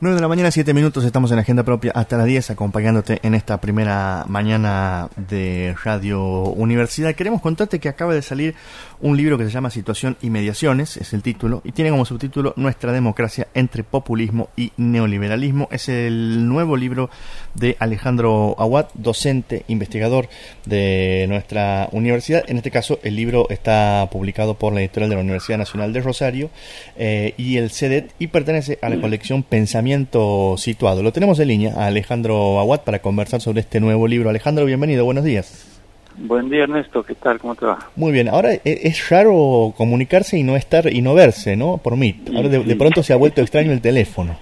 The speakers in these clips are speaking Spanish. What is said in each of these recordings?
9 de la mañana, 7 minutos, estamos en Agenda Propia hasta las 10, acompañándote en esta primera mañana de Radio Universidad. Queremos contarte que acaba de salir un libro que se llama Situación y Mediaciones, es el título, y tiene como subtítulo Nuestra democracia entre populismo y neoliberalismo. Es el nuevo libro de Alejandro Aguad, docente, investigador de nuestra universidad. En este caso, el libro está publicado por la editorial de la Universidad Nacional de Rosario eh, y el CEDET y pertenece a la colección Pensamiento situado. Lo tenemos en línea a Alejandro Aguat para conversar sobre este nuevo libro. Alejandro, bienvenido, buenos días. Buen día Ernesto, ¿qué tal? ¿Cómo te va? Muy bien, ahora e, es raro comunicarse y no estar y no verse, ¿no? Por mí. Ahora de, pronto se ha vuelto extraño el teléfono.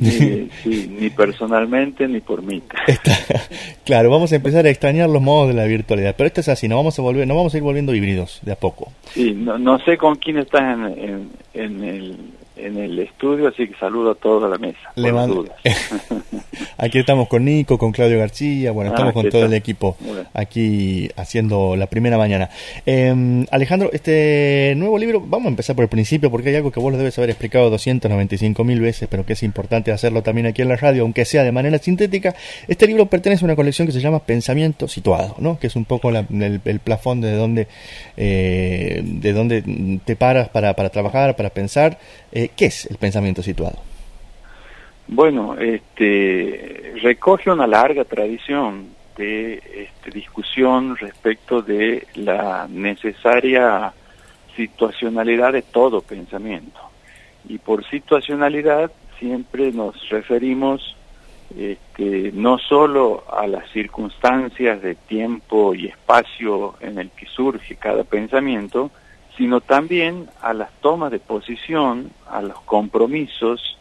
Sí, ni personalmente ni por mí. claro, vamos a empezar a extrañar los modos de la virtualidad, pero esto es así, no vamos a volver, no vamos a ir volviendo híbridos de a poco. Sí, no, no sé con quién estás en, en el en el estudio, así que saludo a toda la mesa. Le aquí estamos con Nico, con Claudio García, bueno, estamos ah, con todo el equipo aquí haciendo la primera mañana. Em, Alejandro, este nuevo libro, vamos a empezar por el principio porque hay algo que vos lo debes haber explicado 295 mil veces, pero que es importante hacerlo también aquí en la radio, aunque sea de manera sintética. Este libro pertenece a una colección que se llama Pensamiento Situado, ¿no? que es un poco el, plafón de donde, eh, de donde te paras para, para trabajar, para pensar. Eh, ¿Qué es el pensamiento situado? Bueno, este, recoge una larga tradición de este, discusión respecto de la necesaria situacionalidad de todo pensamiento. Y por situacionalidad siempre nos referimos este, no solo a las circunstancias de tiempo y espacio en el que surge cada pensamiento, sino también a las tomas de posición, a los compromisos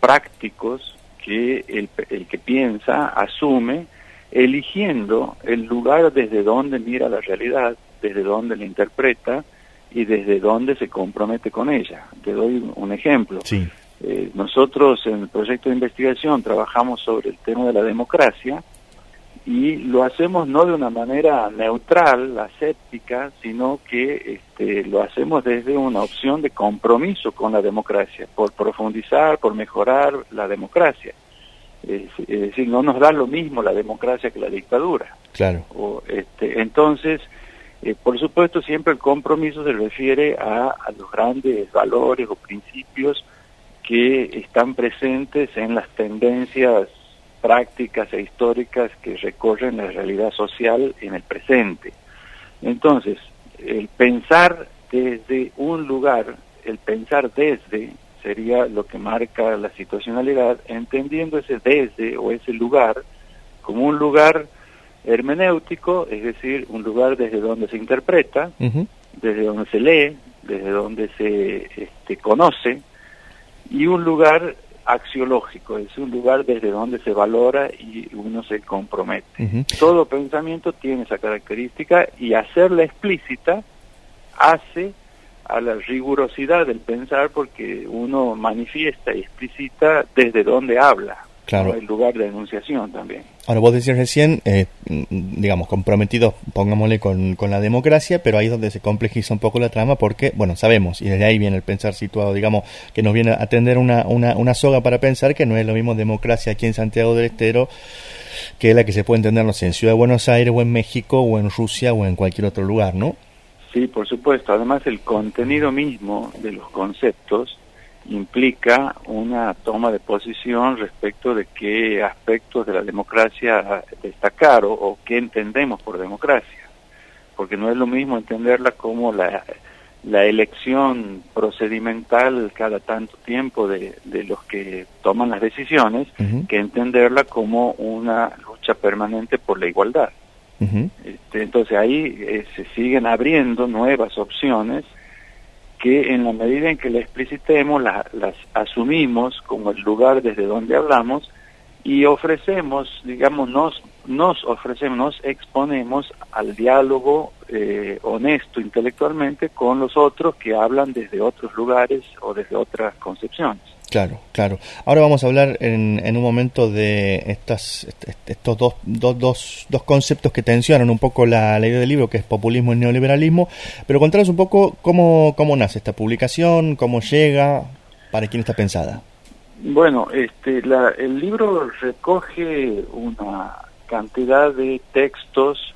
prácticos que el, el, que piensa asume, eligiendo el lugar desde donde mira la realidad, desde donde la interpreta y desde donde se compromete con ella. Te doy un ejemplo. Eh, nosotros en el proyecto de investigación trabajamos sobre el tema de la democracia y lo hacemos no de una manera neutral, aséptica, sino que este, lo hacemos desde una opción de compromiso con la democracia, por profundizar, por mejorar la democracia. Es, decir, no nos da lo mismo la democracia que la dictadura. Claro. O, este, entonces, eh, por supuesto, siempre el compromiso se refiere a, a los grandes valores o principios que están presentes en las tendencias prácticas e históricas que recorren la realidad social en el presente. Entonces, el pensar desde un lugar, el pensar desde, sería lo que marca la situacionalidad, entendiendo ese desde o ese lugar como un lugar hermenéutico, es decir, un lugar desde donde se interpreta, desde donde se lee, desde donde se este, conoce, y un lugar axiológico, es un lugar desde donde se valora y uno se compromete. Todo pensamiento tiene esa característica y hacerla explícita hace a la rigurosidad del pensar porque uno manifiesta y explicita desde donde habla. Claro. El lugar de enunciación también. Ahora, vos decías recién, eh, digamos, comprometidos, pongámosle, con, con, la democracia, pero ahí es donde se complejiza un poco la trama porque, bueno, sabemos, y desde ahí viene el pensar situado, digamos, que nos viene a tender una, una, una soga para pensar que no es lo mismo democracia aquí en Santiago del Estero que la que se puede entender, no sé, en Ciudad de Buenos Aires o en México o en Rusia o en cualquier otro lugar, ¿no? Sí, por supuesto. Además, el contenido mismo de los conceptos implica una toma de posición respecto de qué aspectos de la democracia destacar o, qué entendemos por democracia, porque no es lo mismo entenderla como la, la elección procedimental cada tanto tiempo de, de los que toman las decisiones que entenderla como una lucha permanente por la igualdad. este, entonces ahí eh, se siguen abriendo nuevas opciones que en la medida en que la explicitemos, las asumimos como el lugar desde donde hablamos y ofrecemos, digamos, nos, nos ofrecemos, nos exponemos al diálogo eh, honesto intelectualmente con los otros que hablan desde otros lugares o desde otras concepciones. Claro, claro. Ahora vamos a hablar en, en un momento de estas, estos dos, dos, dos, dos conceptos que tensionan un poco la, la, idea del libro, que es populismo y neoliberalismo, pero contanos un poco cómo, cómo nace esta publicación, cómo llega, para quién está pensada. Bueno, este, la, el libro recoge una cantidad de textos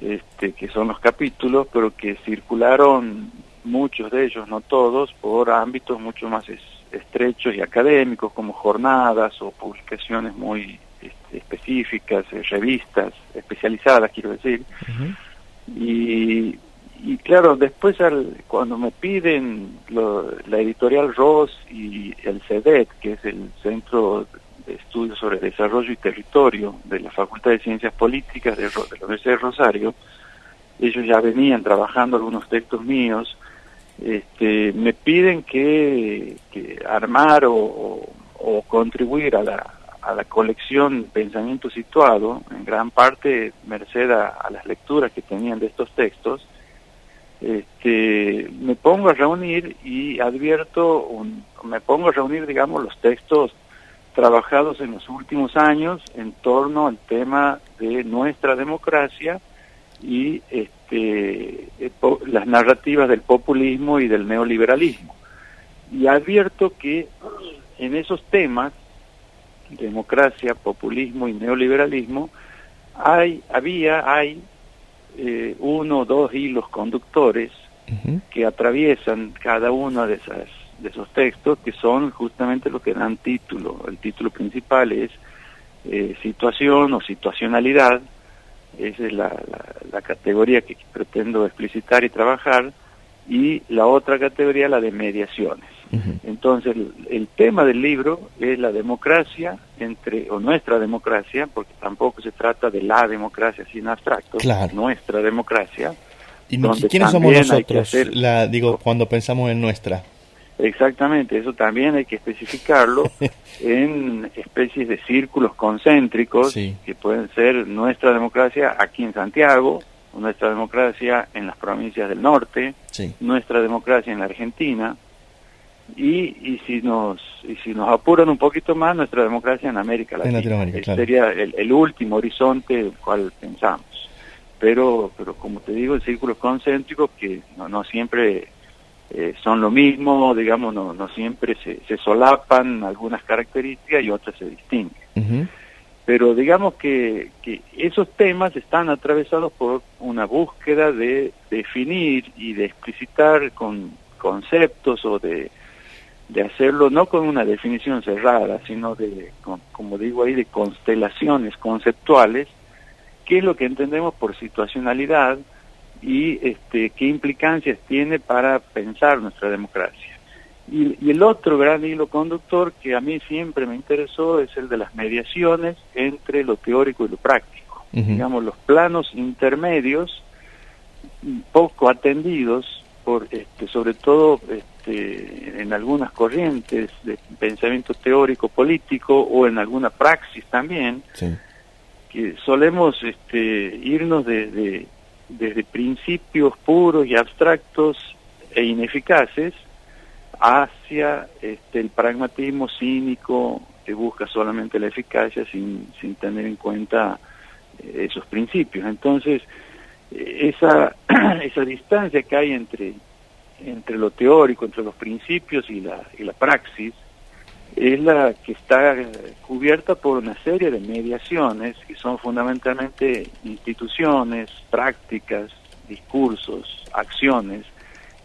este, que son los capítulos, pero que circularon muchos de ellos, no todos, por ámbitos mucho más estrechos y académicos, como jornadas o publicaciones muy este, específicas, eh, revistas especializadas, quiero decir. y, y, claro, después al, cuando me piden la editorial Ross y el CEDET, que es el Centro de Estudios sobre Desarrollo y Territorio de la Facultad de Ciencias Políticas de, de la Universidad de Rosario, ellos ya venían trabajando algunos textos míos, este, me piden que, armar o, contribuir a la, a la colección Pensamiento Situado, en gran parte merced a, las lecturas que tenían de estos textos, este, me pongo a reunir y advierto, me pongo a reunir, digamos, los textos trabajados en los últimos años en torno al tema de nuestra democracia y eh, las narrativas del populismo y del neoliberalismo. Y advierto que en esos temas, democracia, populismo y neoliberalismo, hay, había, hay eh, uno o dos hilos conductores que atraviesan cada uno de, esas, de esos textos, que son justamente lo que dan título. El título principal es eh, situación o situacionalidad, esa es la, la, categoría que pretendo explicitar y trabajar, y la otra categoría, la de mediaciones. Entonces, el, tema del libro es la democracia entre, o nuestra democracia, porque tampoco se trata de la democracia sin abstracto, nuestra democracia. ¿Y quiénes somos nosotros, la, digo, cuando pensamos en nuestra? Exactamente, eso también hay que especificarlo en especies de círculos concéntricos que pueden ser nuestra democracia aquí en Santiago, nuestra democracia en las provincias del norte, nuestra democracia en la Argentina y, y si nos y si nos apuran un poquito más nuestra democracia en América Latina. Sería el, último horizonte del cual pensamos. Pero pero como te digo, el círculo concéntrico que no, no siempre eh, son lo mismo, digamos, no, no siempre se, se, solapan algunas características y otras se distinguen. Pero digamos que, que esos temas están atravesados por una búsqueda de definir y de explicitar con conceptos o de, de hacerlo no con una definición cerrada, sino de, como digo ahí, de constelaciones conceptuales, qué es lo que entendemos por situacionalidad, y este, qué implicancias tiene para pensar nuestra democracia. Y, el otro gran hilo conductor que a mí siempre me interesó es el de las mediaciones entre lo teórico y lo práctico. Digamos, los planos intermedios poco atendidos por, este, sobre todo este, en algunas corrientes de pensamiento teórico político o en alguna praxis también, que solemos este, irnos de desde principios puros y abstractos e ineficaces hacia este, el pragmatismo cínico que busca solamente la eficacia sin, sin tener en cuenta eh, esos principios. Entonces, esa, esa distancia que hay entre, entre lo teórico, entre los principios y la, y la praxis, es la que está cubierta por una serie de mediaciones que son fundamentalmente instituciones, prácticas, discursos, acciones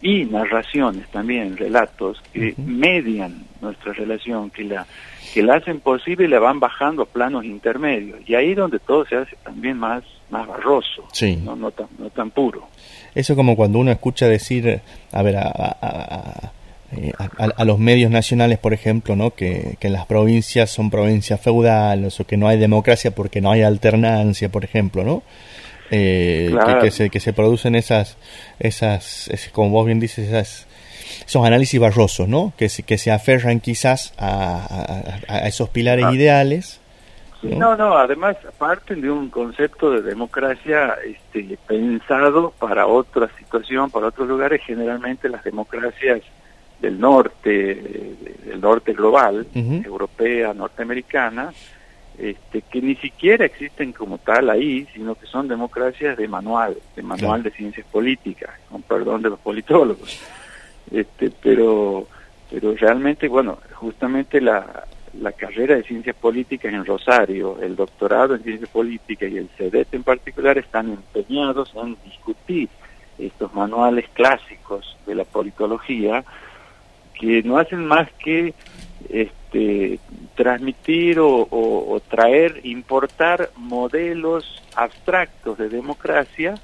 y narraciones también, relatos que median nuestra relación, que la que la hacen posible y la van bajando a planos intermedios. Y ahí donde todo se hace también más, más barroso, no, no, tan, no tan puro. Eso como cuando uno escucha decir, a ver, a eh, a, los medios nacionales, por ejemplo, ¿no? Que, que, las provincias son provincias feudales o que no hay democracia porque no hay alternancia, por ejemplo, ¿no? Eh, que, se, que se producen esas, esas, como vos bien dices, esas, esos análisis barrosos, ¿no? Que se, que se aferran quizás a, a, esos pilares ah. ideales. ¿no? no, además parten de un concepto de democracia este, pensado para otra situación, para otros lugares, generalmente las democracias del norte, del norte global, europea, norteamericana, este, que ni siquiera existen como tal ahí, sino que son democracias de manual, de manual de ciencias políticas, con perdón de los politólogos. Este, pero pero realmente, bueno, justamente la, la carrera de ciencias políticas en Rosario, el doctorado en ciencias políticas y el CEDET en particular están empeñados en discutir estos manuales clásicos de la politología que no hacen más que este, transmitir o, traer, importar modelos abstractos de democracia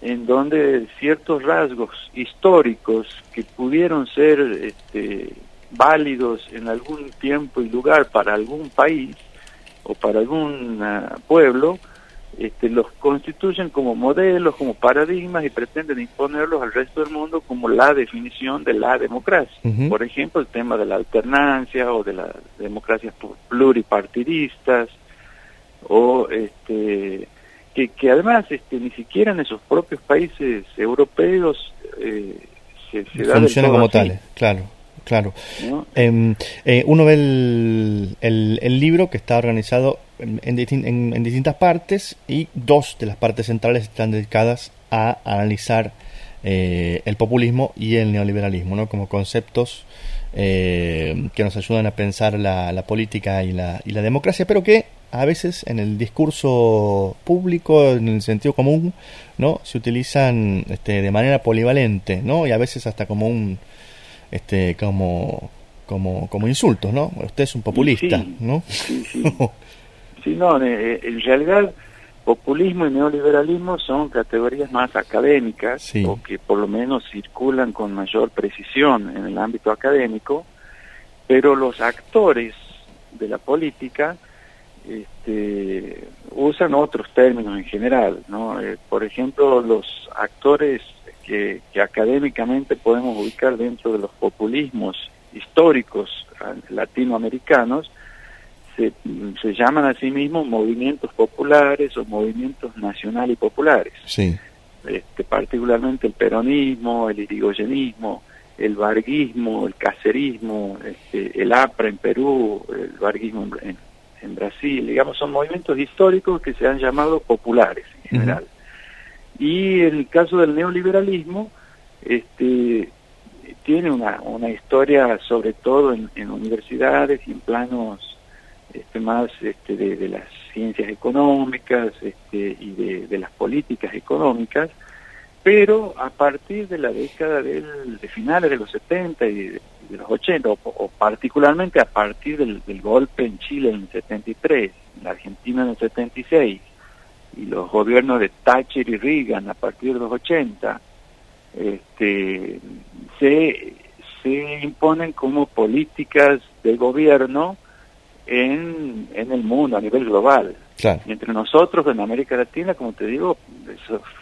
en donde ciertos rasgos históricos que pudieron ser este, válidos en algún tiempo y lugar para algún país o para algún ah, pueblo, este, los constituyen como modelos, como paradigmas y pretenden imponerlos al resto del mundo como la definición de la democracia. Por ejemplo, el tema de la alternancia o de las democracias pluripartidistas o este que, que además este, ni siquiera en esos propios países europeos eh, se, se como tales, claro. Claro. Em, eh, uno ve el, el, libro que está organizado en, en, distintas partes y dos de las partes centrales están dedicadas a analizar eh, el populismo y el neoliberalismo ¿no? como conceptos eh, que nos ayudan a pensar la, la política y la, y la democracia, pero que a veces en el discurso público, en el sentido común, ¿no? se utilizan este, de manera polivalente ¿no? y a veces hasta como un este como como como insultos, ¿no? Usted es un populista, ¿no? Sí, sí. no, eh, en realidad populismo y neoliberalismo son categorías más académicas o que por lo menos circulan con mayor precisión en el ámbito académico, pero los actores de la política este, usan otros términos en general, ¿no? Eh, por ejemplo, los actores que, académicamente podemos ubicar dentro de los populismos históricos latinoamericanos, se, se llaman a sí mismos movimientos populares o movimientos nacional y populares. Sí. Este, particularmente el peronismo, el irigoyenismo, el varguismo, el cacerismo, este, el APRA en Perú, el varguismo en, Brasil, digamos, son movimientos históricos que se han llamado populares en general. Y en el caso del neoliberalismo, este, tiene una, una historia sobre todo en, universidades y en planos este, más este, de, las ciencias económicas este, y de, las políticas económicas, pero a partir de la década del, de finales de los 70 y de, los 80, o, particularmente a partir del, del, golpe en Chile en el 73, en la Argentina en el 76, y los gobiernos de Thatcher y Reagan a partir de los 80 este, se, se imponen como políticas de gobierno en, en el mundo a nivel global. Y entre nosotros en América Latina, como te digo,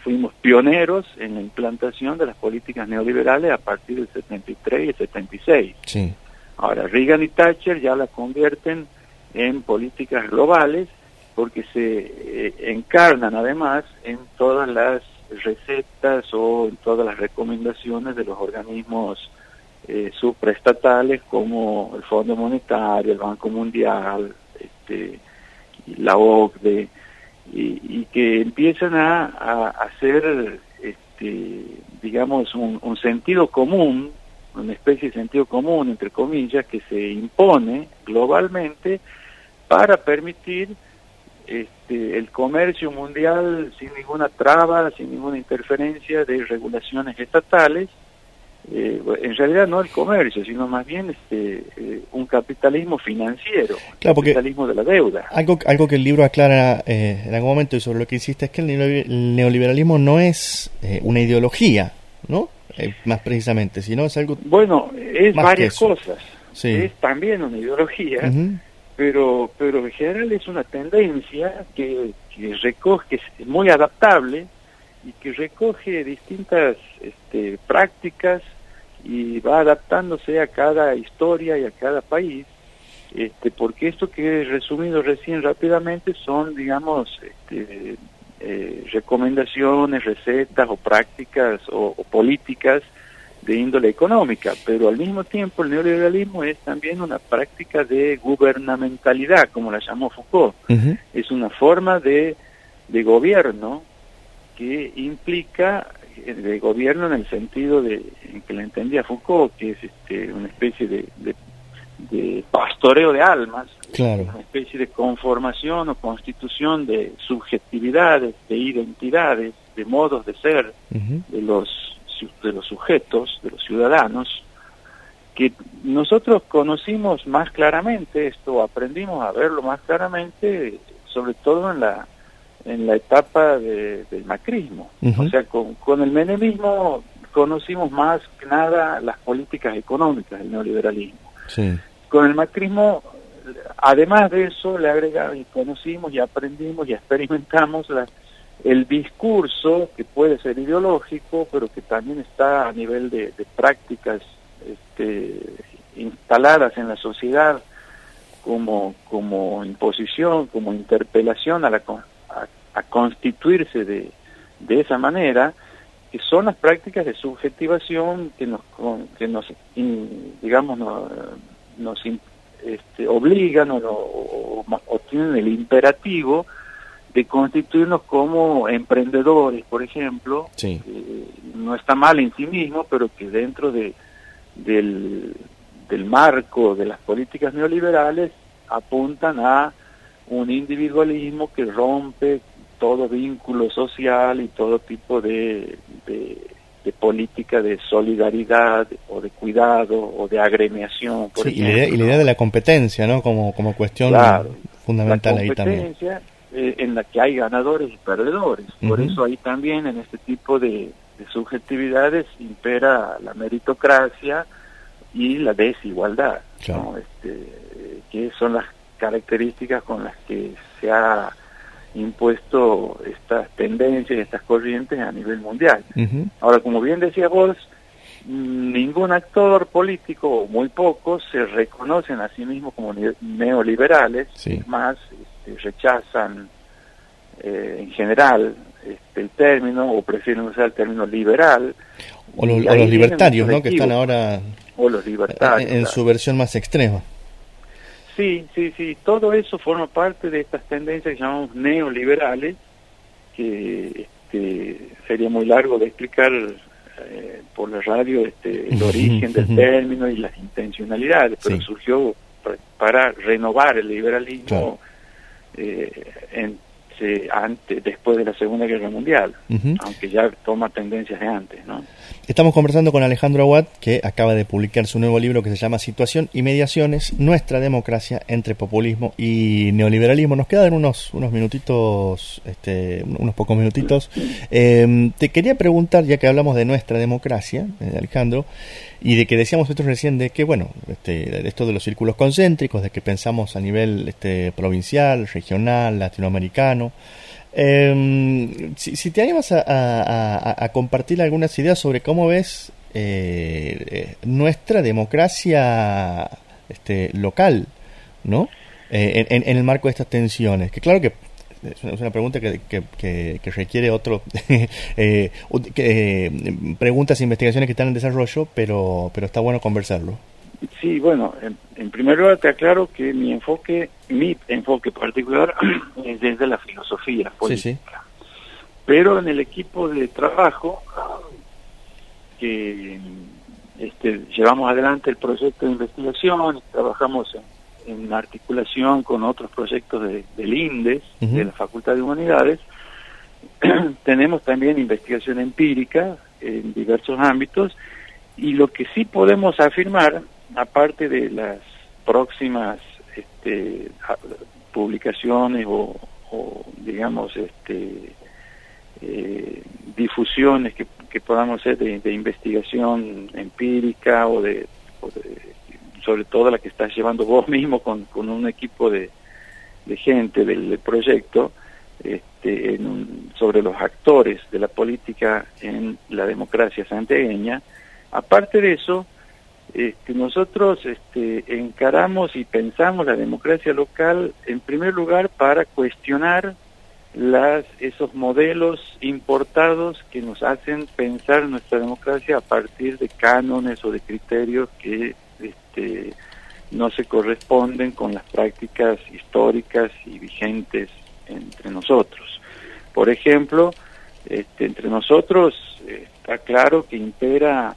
fuimos pioneros en la implantación de las políticas neoliberales a partir del 73 y el 76. Sí. Ahora, Reagan y Thatcher ya la convierten en políticas globales porque se eh, encarnan además en todas las recetas o en todas las recomendaciones de los organismos eh, supraestatales como el Fondo Monetario, el Banco Mundial, este, la OCDE, y, que empiezan a, hacer, este, digamos, un, un sentido común, una especie de sentido común, entre comillas, que se impone globalmente para permitir este, el comercio mundial sin ninguna traba, sin ninguna interferencia de regulaciones estatales, eh, en realidad no el comercio, sino más bien este, eh, un capitalismo financiero, claro, capitalismo de la deuda. Algo, algo que el libro aclara eh, en algún momento y sobre lo que insiste es que el neoliberalismo no es una ideología, ¿no? más precisamente, sino es algo... Bueno, es varias cosas. Es también una ideología pero, pero en general es una tendencia que, que recoge, es muy adaptable y que recoge distintas este, prácticas y va adaptándose a cada historia y a cada país, este, porque esto que he resumido recién rápidamente son, digamos, este, eh, recomendaciones, recetas o prácticas o políticas de índole económica, pero al mismo tiempo el neoliberalismo es también una práctica de gubernamentalidad, como la llamó Foucault. Es una forma de, de gobierno que implica de gobierno en el sentido de en que le entendía Foucault, que es este, una especie de, de, pastoreo de almas, una especie de conformación o constitución de subjetividades, de identidades, de modos de ser de los de los sujetos, de los ciudadanos, que nosotros conocimos más claramente esto, aprendimos a verlo más claramente, sobre todo en la en la etapa de, del macrismo. O sea, con, con el menemismo conocimos más que nada las políticas económicas del neoliberalismo. Con el macrismo, además de eso, le agregamos y conocimos y aprendimos y experimentamos la, el discurso que puede ser ideológico, pero que también está a nivel de, de prácticas este, instaladas en la sociedad como, como imposición, como interpelación a, la, constituirse de, de esa manera, que son las prácticas de subjetivación que nos, que nos digamos, nos, nos este, obligan o, o, tienen el imperativo de constituirnos como emprendedores, por ejemplo, no está mal en sí mismo, pero que dentro de, del, del marco de las políticas neoliberales apuntan a un individualismo que rompe todo vínculo social y todo tipo de, de, política de solidaridad o de cuidado o de agremiación. Por y, la idea, de la competencia, ¿no? Como, como cuestión fundamental ahí también. Eh, en la que hay ganadores y perdedores. Por eso ahí también en este tipo de, de subjetividades impera la meritocracia y la desigualdad, este, que son las características con las que se ha impuesto estas tendencias, estas corrientes a nivel mundial. Ahora, como bien decía vos, ningún actor político, muy pocos, se reconocen a sí mismos como neoliberales, más este, rechazan eh, en general este, el término o prefieren usar el término liberal. O, los libertarios, ¿no? Que están ahora o los libertarios. En, su versión más extrema. Sí, sí, sí. Todo eso forma parte de estas tendencias que llamamos neoliberales, que este, sería muy largo de explicar eh, por la radio este, el origen del término y las intencionalidades, pero surgió para, renovar el liberalismo en antes, después de la Segunda Guerra Mundial, aunque ya toma tendencias de antes, ¿no? Estamos conversando con Alejandro Aguad, que acaba de publicar su nuevo libro que se llama Situación y Mediaciones, Nuestra Democracia entre Populismo y Neoliberalismo. Nos quedan unos, unos minutitos, este, unos pocos minutitos. Em, te quería preguntar, ya que hablamos de nuestra democracia, eh, Alejandro, y de que decíamos nosotros recién de que, bueno, este, esto de los círculos concéntricos, de que pensamos a nivel este, provincial, regional, latinoamericano. Eh, si, te animas a, compartir algunas ideas sobre cómo ves eh, eh, nuestra democracia este, local, ¿no? Eh, en, en, el marco de estas tensiones. Que claro que es una pregunta que, que, que, requiere otro eh, eh, preguntas e investigaciones que están en desarrollo, pero, pero está bueno conversarlo. Sí, bueno, en, primer lugar te aclaro que mi enfoque, mi enfoque particular es desde la filosofía política. Pero en el equipo de trabajo que este, llevamos adelante el proyecto de investigación, trabajamos en en articulación con otros proyectos de, del INDES, de la Facultad de Humanidades, tenemos también investigación empírica en diversos ámbitos y lo que sí podemos afirmar, aparte de las próximas este, publicaciones o, digamos este, eh, difusiones que, podamos hacer de, investigación empírica o de sobre todo la que estás llevando vos mismo con, con un equipo de, gente del, proyecto, este, sobre los actores de la política en la democracia santiagueña. Aparte de eso, este, nosotros este, encaramos y pensamos la democracia local en primer lugar para cuestionar las, esos modelos importados que nos hacen pensar nuestra democracia a partir de cánones o de criterios que este, no se corresponden con las prácticas históricas y vigentes entre nosotros. Por ejemplo, este, entre nosotros está claro que impera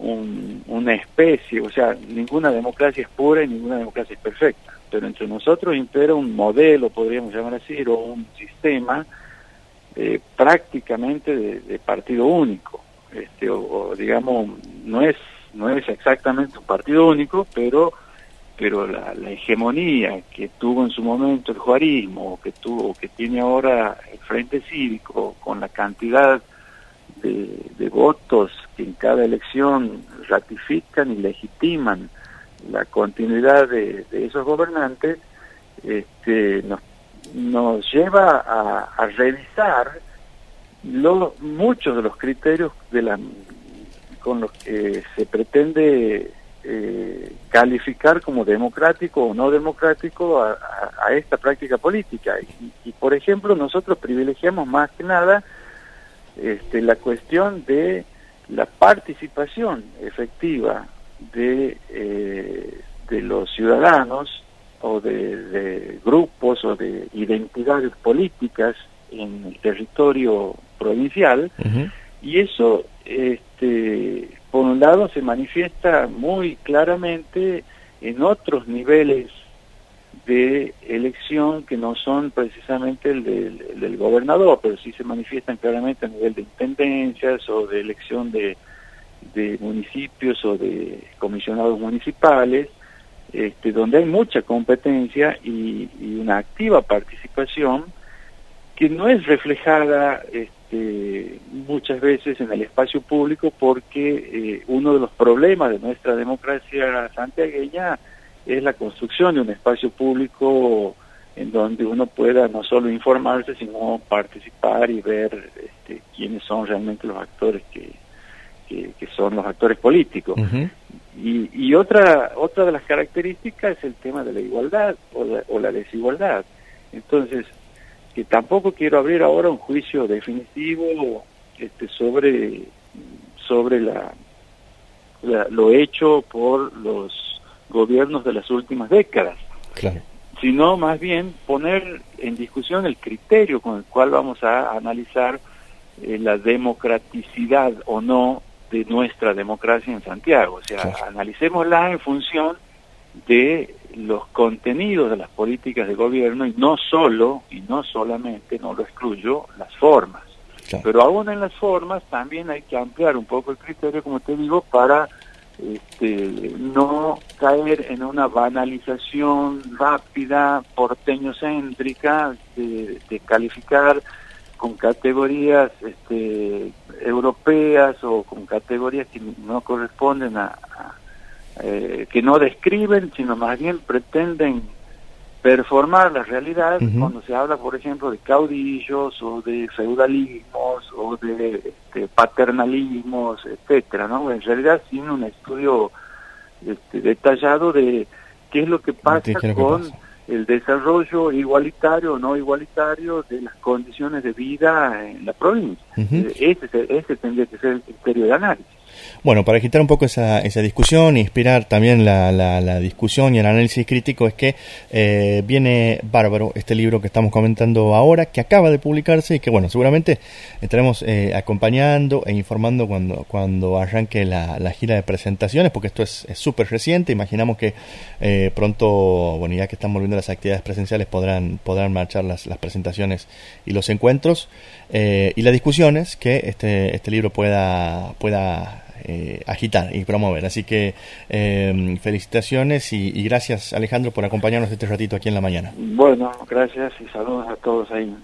una especie, o sea, ninguna democracia es pura y ninguna democracia es perfecta, pero entre nosotros impera un modelo, podríamos llamar así, o un sistema eh, prácticamente de, partido único, este, o, digamos, no es, no es exactamente un partido único, pero pero la, hegemonía que tuvo en su momento el juarismo, que tuvo, que tiene ahora el Frente Cívico, con la cantidad de, votos que en cada elección ratifican y legitiman la continuidad de, esos gobernantes, este, nos, lleva a, revisar muchos de los criterios de la, con los que se pretende eh, calificar como democrático o no democrático a, esta práctica política. y, por ejemplo, nosotros privilegiamos más que nada este, la cuestión de la participación efectiva de, eh, de los ciudadanos o de, grupos o de identidades políticas en el territorio provincial y eso este, por un lado se manifiesta muy claramente en otros niveles de elección que no son precisamente el del, gobernador, pero sí se manifiestan claramente a nivel de intendencias o de elección de, municipios o de comisionados municipales, este, donde hay mucha competencia y, una activa participación que no es reflejada este, muchas veces en el espacio público porque eh, uno de los problemas de nuestra democracia santiagueña es la construcción de un espacio público en donde uno pueda no solo informarse, sino participar y ver este, quiénes son realmente los actores que, que, son los actores políticos. y, y, otra, otra de las características es el tema de la igualdad o la, o la desigualdad. Entonces, que tampoco quiero abrir ahora un juicio definitivo este, sobre, sobre la, lo hecho por los gobiernos de las últimas décadas, sino más bien poner en discusión el criterio con el cual vamos a analizar eh, la democraticidad o no de nuestra democracia en Santiago. O sea, analicémosla en función de los contenidos de las políticas de gobierno y no solo, y no solamente, no lo excluyo, las formas. Pero aún en las formas también hay que ampliar un poco el criterio, como te digo, para este, no caer en una banalización rápida, porteño-céntrica, de, calificar con categorías este, europeas o con categorías que no corresponden a, eh, que no describen, sino más bien pretenden performar la realidad cuando se habla, por ejemplo, de caudillos o de feudalismos o de este, paternalismos, etcétera, ¿no? En realidad sin un estudio este, detallado de qué es lo que pasa con el desarrollo igualitario o no igualitario de las condiciones de vida en la provincia. ese, ese tendría que ser el criterio de análisis. Bueno, para quitar un poco esa, esa discusión e inspirar también la, la, discusión y el análisis crítico es que eh, viene bárbaro este libro que estamos comentando ahora, que acaba de publicarse y que, bueno, seguramente estaremos eh, acompañando e informando cuando, cuando arranque la, la gira de presentaciones, porque esto es súper reciente. Imaginamos que eh, pronto, bueno, ya que están volviendo las actividades presenciales, podrán, podrán marchar las, las presentaciones y los encuentros y las discusiones que este, este libro pueda, pueda eh, agitar y promover. Así que eh, felicitaciones y, y, gracias Alejandro por acompañarnos este ratito aquí en la mañana. Bueno, gracias y saludos a todos ahí.